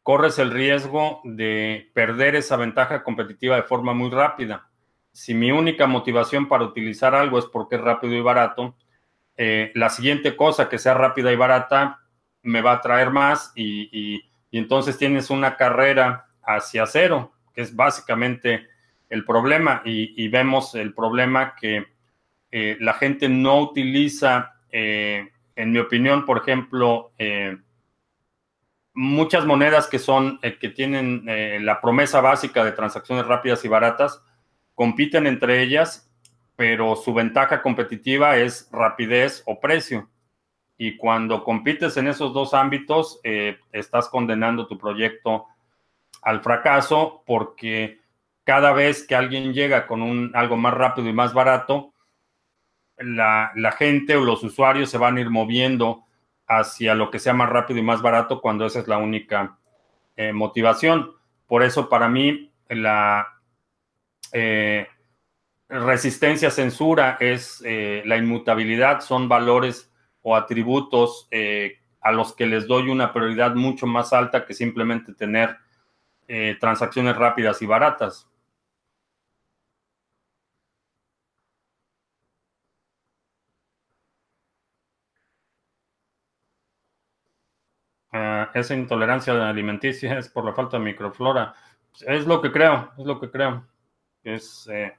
Speaker 1: corres el riesgo de perder esa ventaja competitiva de forma muy rápida. Si mi única motivación para utilizar algo es porque es rápido y barato, eh, la siguiente cosa que sea rápida y barata me va a traer más y, y entonces tienes una carrera hacia cero, que es básicamente el problema y, vemos el problema que eh, la gente no utiliza, eh, en mi opinión, por ejemplo, eh, muchas monedas que son, que tienen la promesa básica de transacciones rápidas y baratas, compiten entre ellas, pero su ventaja competitiva es rapidez o precio. Y cuando compites en esos dos ámbitos, estás condenando tu proyecto al fracaso porque cada vez que alguien llega con un, algo más rápido y más barato, la, gente o los usuarios se van a ir moviendo hacia lo que sea más rápido y más barato cuando esa es la única eh, motivación. Por eso para mí la eh, resistencia censura es eh, la inmutabilidad, son valores o atributos a los que les doy una prioridad mucho más alta que simplemente tener transacciones rápidas y baratas. Esa intolerancia alimenticia es por la falta de microflora. Es lo que creo, es lo que creo. Es eh,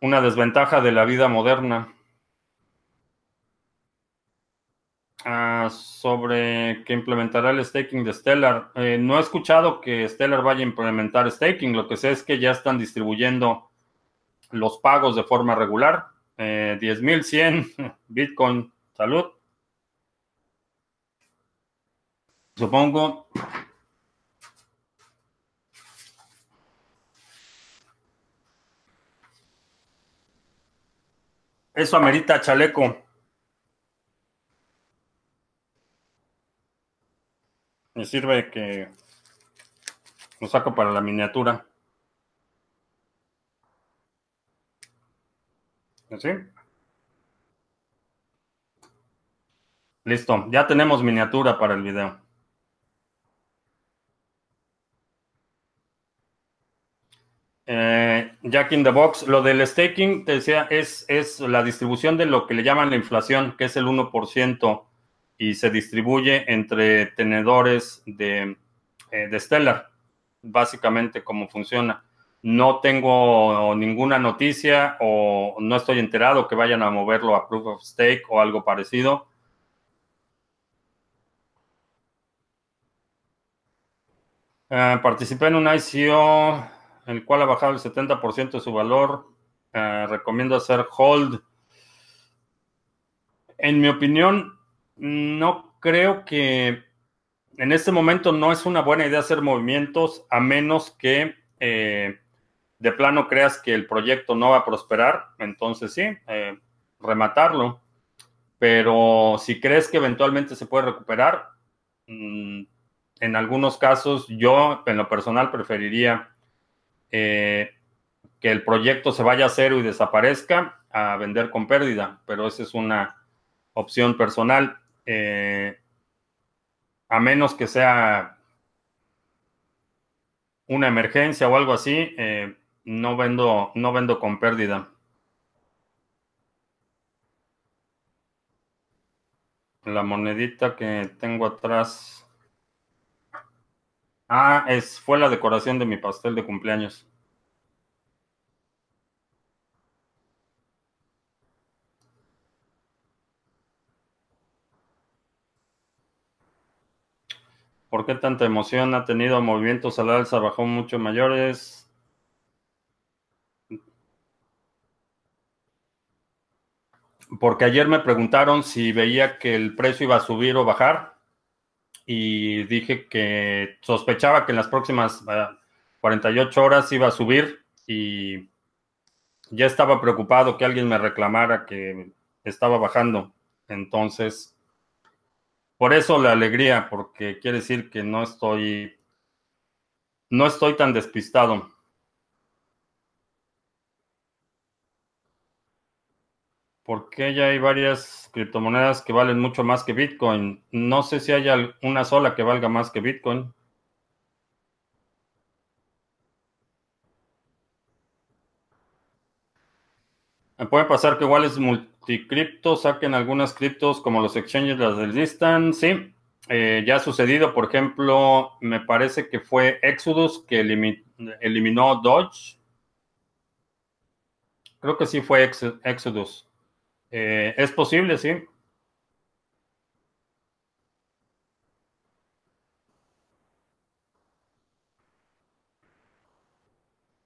Speaker 1: una desventaja de la vida moderna. Ah, sobre que implementará el staking de Stellar. Eh, no he escuchado que Stellar vaya a implementar staking. Lo que sé es que ya están distribuyendo los pagos de forma regular. Eh, 10.100 Bitcoin. Salud. Supongo. Eso amerita chaleco. Me sirve que lo saco para la miniatura. ¿Así? Listo, ya tenemos miniatura para el video. Eh, Jack in the Box, lo del staking, te decía, es, es la distribución de lo que le llaman la inflación, que es el 1%, y se distribuye entre tenedores de, eh, de Stellar, básicamente cómo funciona. No tengo ninguna noticia o no estoy enterado que vayan a moverlo a Proof of Stake o algo parecido. Eh, participé en un ICO el cual ha bajado el 70% de su valor. Eh, recomiendo hacer hold. En mi opinión, no creo que en este momento no es una buena idea hacer movimientos a menos que eh, de plano creas que el proyecto no va a prosperar, entonces sí, rematarlo. Pero si crees que eventualmente se puede recuperar, mm, en algunos casos yo en lo personal preferiría que el proyecto se vaya a cero y desaparezca a vender con pérdida, pero esa es una opción personal. Eh, a menos que sea una emergencia o algo así, eh, no vendo, no vendo con pérdida. La monedita que tengo atrás. Ah, es, fue la decoración de mi pastel de cumpleaños. ¿Por qué tanta emoción ha tenido movimientos al alza bajó mucho mayores? Porque ayer me preguntaron si veía que el precio iba a subir o bajar y dije que sospechaba que en las próximas 48 ah, horas iba a subir y ya estaba preocupado que alguien me reclamara que estaba bajando. Entonces por eso la alegría, porque quiere decir que no estoy, no estoy tan despistado. Porque ya hay varias criptomonedas que valen mucho más que Bitcoin. No sé si hay una sola que valga más que Bitcoin. Puede pasar que igual es multicripto saquen algunas criptos como los exchanges las deslistan. Sí, eh, ya ha sucedido. Por ejemplo, me parece que fue Exodus que eliminó Dodge. Creo que sí fue Exodus. Eh, es posible, sí.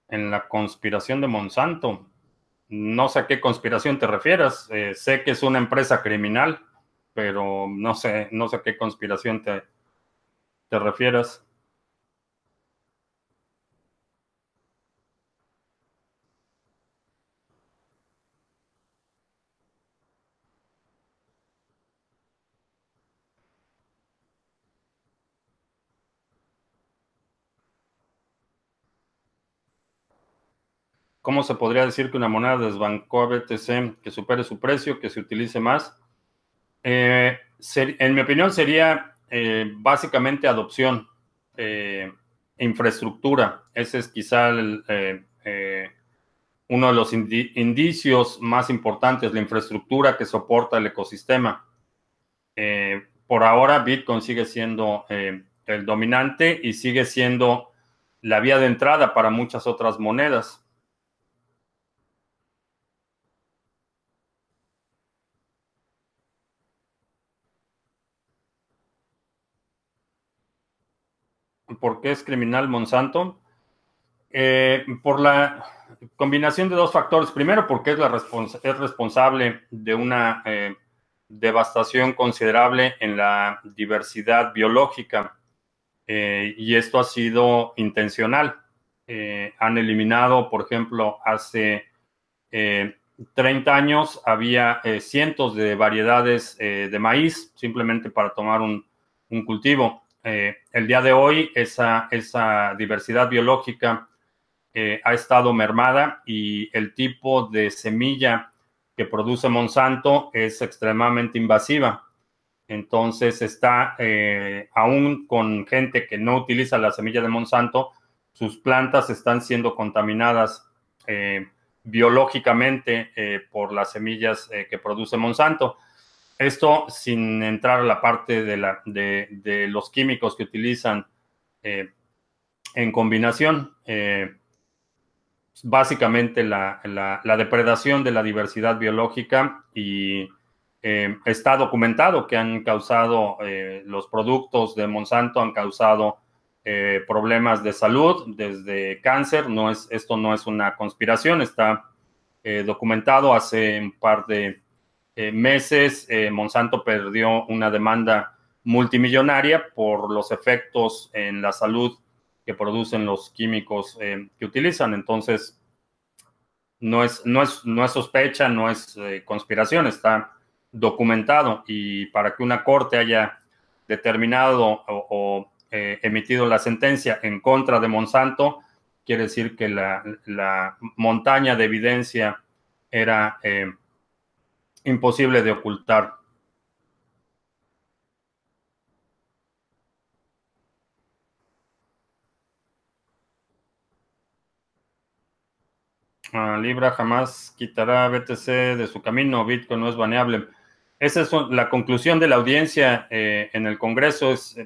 Speaker 1: En la conspiración de Monsanto. No sé a qué conspiración te refieras. Eh, sé que es una empresa criminal, pero no sé, no sé a qué conspiración te, te refieras. ¿Cómo se podría decir que una moneda desbancó a BTC que supere su precio, que se utilice más? Eh, en mi opinión sería eh, básicamente adopción, eh, infraestructura. Ese es quizá uno de los indicios más importantes, la infraestructura que soporta el ecosistema. por ahora Bitcoin sigue siendo el dominante y sigue siendo la vía de entrada para muchas otras monedas. ¿Por qué es criminal Monsanto? Eh, por la combinación de dos factores. Primero, porque es, la es responsable de una eh, devastación considerable en la diversidad biológica. Eh, y esto ha sido intencional. han eliminado, por ejemplo, hace 30 años había cientos de variedades de maíz simplemente para tomar un cultivo. Eh, el día de hoy esa, diversidad biológica eh, ha estado mermada y el tipo de semilla que produce Monsanto es extremadamente invasiva. Entonces está, eh, aún con gente que no utiliza la semilla de Monsanto, sus plantas están siendo contaminadas biológicamente por las semillas que produce Monsanto. Esto sin entrar a la parte de, la, de, los químicos que utilizan eh, en combinación. Eh, básicamente la, depredación de la diversidad biológica y eh, está documentado que han causado, los productos de Monsanto han causado problemas de salud, desde cáncer. No es, esto no es una conspiración, está documentado hace un par de eh, meses eh, Monsanto perdió una demanda multimillonaria por los efectos en la salud que producen los químicos eh, que utilizan. Entonces, no es, no es, no es sospecha, no es conspiración, está documentado y para que una corte haya determinado o, eh, emitido la sentencia en contra de Monsanto, quiere decir que la, la montaña de evidencia era imposible de ocultar. Libra jamás quitará BTC de su camino, Bitcoin no es baneable. Esa es la conclusión de la audiencia eh, en el Congreso, es,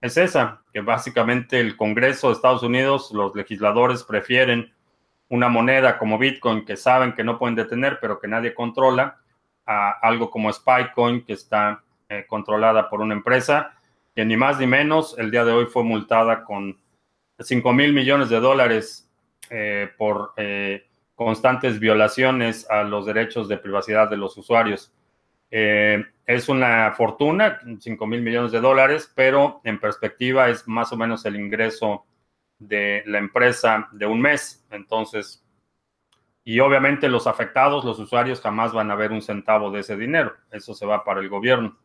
Speaker 1: es esa, que básicamente el Congreso de Estados Unidos, los legisladores prefieren una moneda como Bitcoin que saben que no pueden detener, pero que nadie controla, algo como Spycoin, que está eh, controlada por una empresa que ni más ni menos el día de hoy fue multada con 5 mil millones de dólares eh, por eh, constantes violaciones a los derechos de privacidad de los usuarios. Es una fortuna, 5 mil millones de dólares, pero en perspectiva es más o menos el ingreso de la empresa de un mes. Entonces, y obviamente los afectados, los usuarios, jamás van a ver un centavo de ese dinero. Eso se va para el gobierno.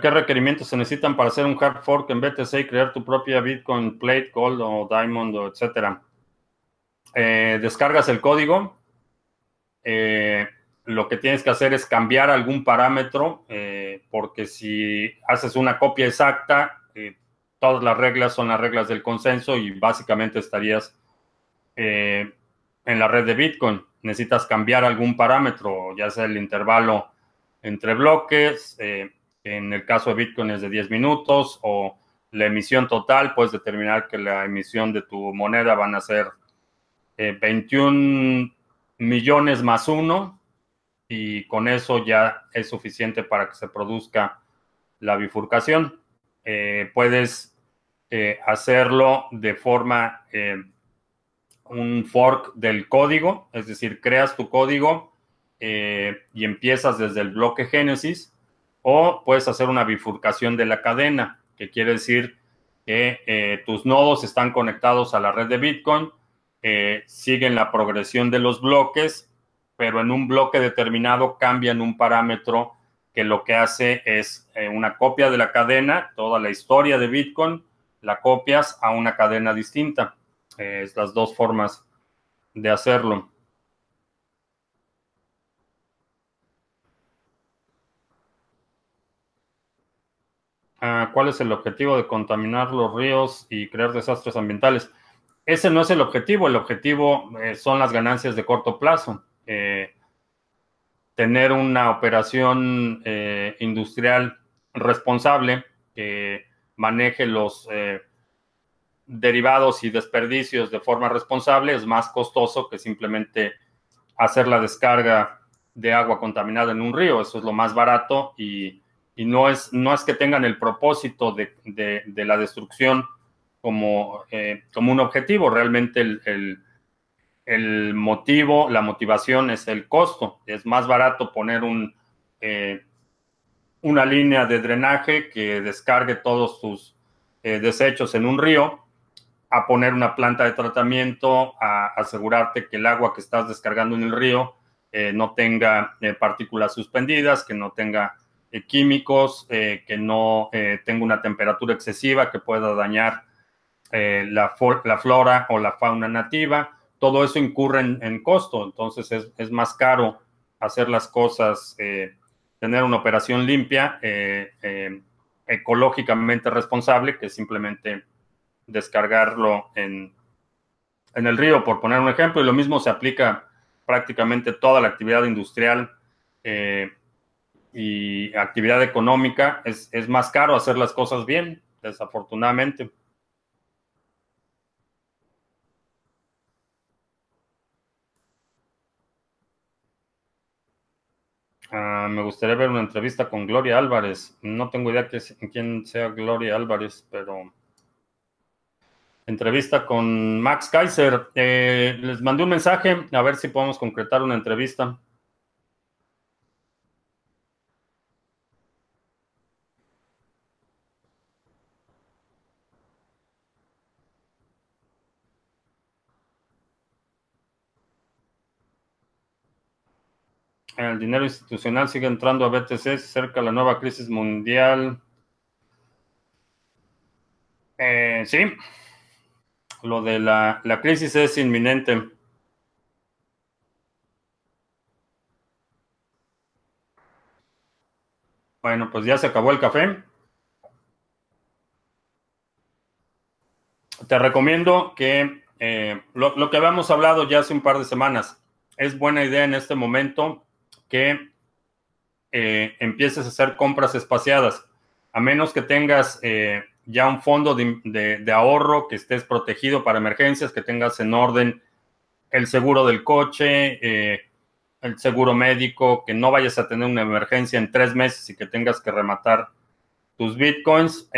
Speaker 1: ¿Qué requerimientos se necesitan para hacer un hard fork en BTC y crear tu propia Bitcoin Plate, Gold o Diamond, etcétera? Eh, descargas el código. Eh, lo que tienes que hacer es cambiar algún parámetro, eh, porque si haces una copia exacta, todas las reglas son las reglas del consenso y básicamente estarías en la red de Bitcoin. Necesitas cambiar algún parámetro, ya sea el intervalo entre bloques en el caso de Bitcoin es de 10 minutos o la emisión total, puedes determinar que la emisión de tu moneda van a ser 21 eh, millones más uno y con eso ya es suficiente para que se produzca la bifurcación. Eh, puedes eh, hacerlo de forma, un fork del código, es decir, creas tu código y empiezas desde el bloque Génesis o puedes hacer una bifurcación de la cadena, que quiere decir que eh, tus nodos están conectados a la red de Bitcoin, eh, siguen la progresión de los bloques, pero en un bloque determinado cambian un parámetro que lo que hace es eh, una copia de la cadena, toda la historia de Bitcoin, la copias a una cadena distinta. es las dos formas de hacerlo. Ah, ¿Cuál es el objetivo de contaminar los ríos y crear desastres ambientales? Ese no es el objetivo. El objetivo eh, son las ganancias de corto plazo. Eh, tener una operación eh, industrial responsable que maneje los derivados y desperdicios de forma responsable es más costoso que simplemente hacer la descarga de agua contaminada en un río. Eso es lo más barato y y no es, no es que tengan el propósito de, la destrucción como, eh, como, un objetivo, realmente el, motivo, la motivación es el costo. Es más barato poner un, eh, una línea de drenaje que descargue todos tus eh, desechos en un río a poner una planta de tratamiento, a asegurarte que el agua que estás descargando en el río no tenga partículas suspendidas, que no tenga eh, químicos, eh, que no eh, tenga una temperatura excesiva que pueda dañar la, flora o la fauna nativa. Todo eso incurre en, costo, entonces es, más caro hacer las cosas, tener una operación limpia, ecológicamente responsable, que simplemente descargarlo en, en el río, por poner un ejemplo, y lo mismo se aplica prácticamente toda la actividad industrial y actividad económica, es, más caro hacer las cosas bien, desafortunadamente. Me gustaría ver una entrevista con Gloria Álvarez. No tengo idea que, quién sea Gloria Álvarez, pero Entrevista con Max Kaiser. Eh, les mandé un mensaje a ver si podemos concretar una entrevista. El dinero institucional sigue entrando a BTC cerca de la nueva crisis mundial. Eh, sí, lo de la, la crisis es inminente. Bueno, pues ya se acabó el café. Te recomiendo que eh, lo, lo, que habíamos hablado ya hace un par de semanas, es buena idea en este momento que eh, empieces a hacer compras espaciadas, a menos que tengas eh, ya un fondo de, ahorro, que estés protegido para emergencias, que tengas en orden el seguro del coche, eh, el seguro médico, que no vayas a tener una emergencia en tres meses y que tengas que rematar tus bitcoins.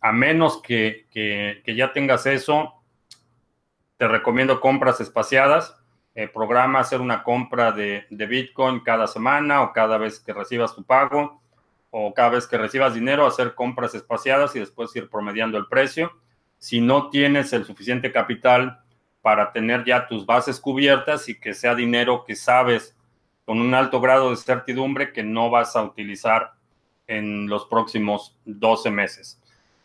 Speaker 1: A menos que, ya tengas eso, te recomiendo compras espaciadas. Eh, programa hacer una compra de, de Bitcoin cada semana o cada vez que recibas tu pago o cada vez que recibas dinero, hacer compras espaciadas y después ir promediando el precio. Si no tienes el suficiente capital para tener ya tus bases cubiertas y que sea dinero que sabes con un alto grado de certidumbre que no vas a utilizar en los próximos 12 meses.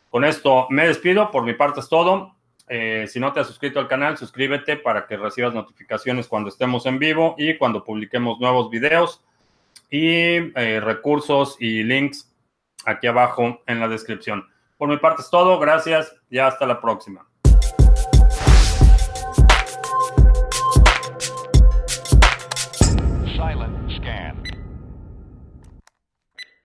Speaker 1: Con esto me despido, por mi parte es todo. Eh, si no te has suscrito al canal, suscríbete para que recibas notificaciones cuando estemos en vivo y cuando publiquemos nuevos videos y eh, recursos y links aquí abajo en la descripción. Por mi parte es todo, gracias y hasta la próxima.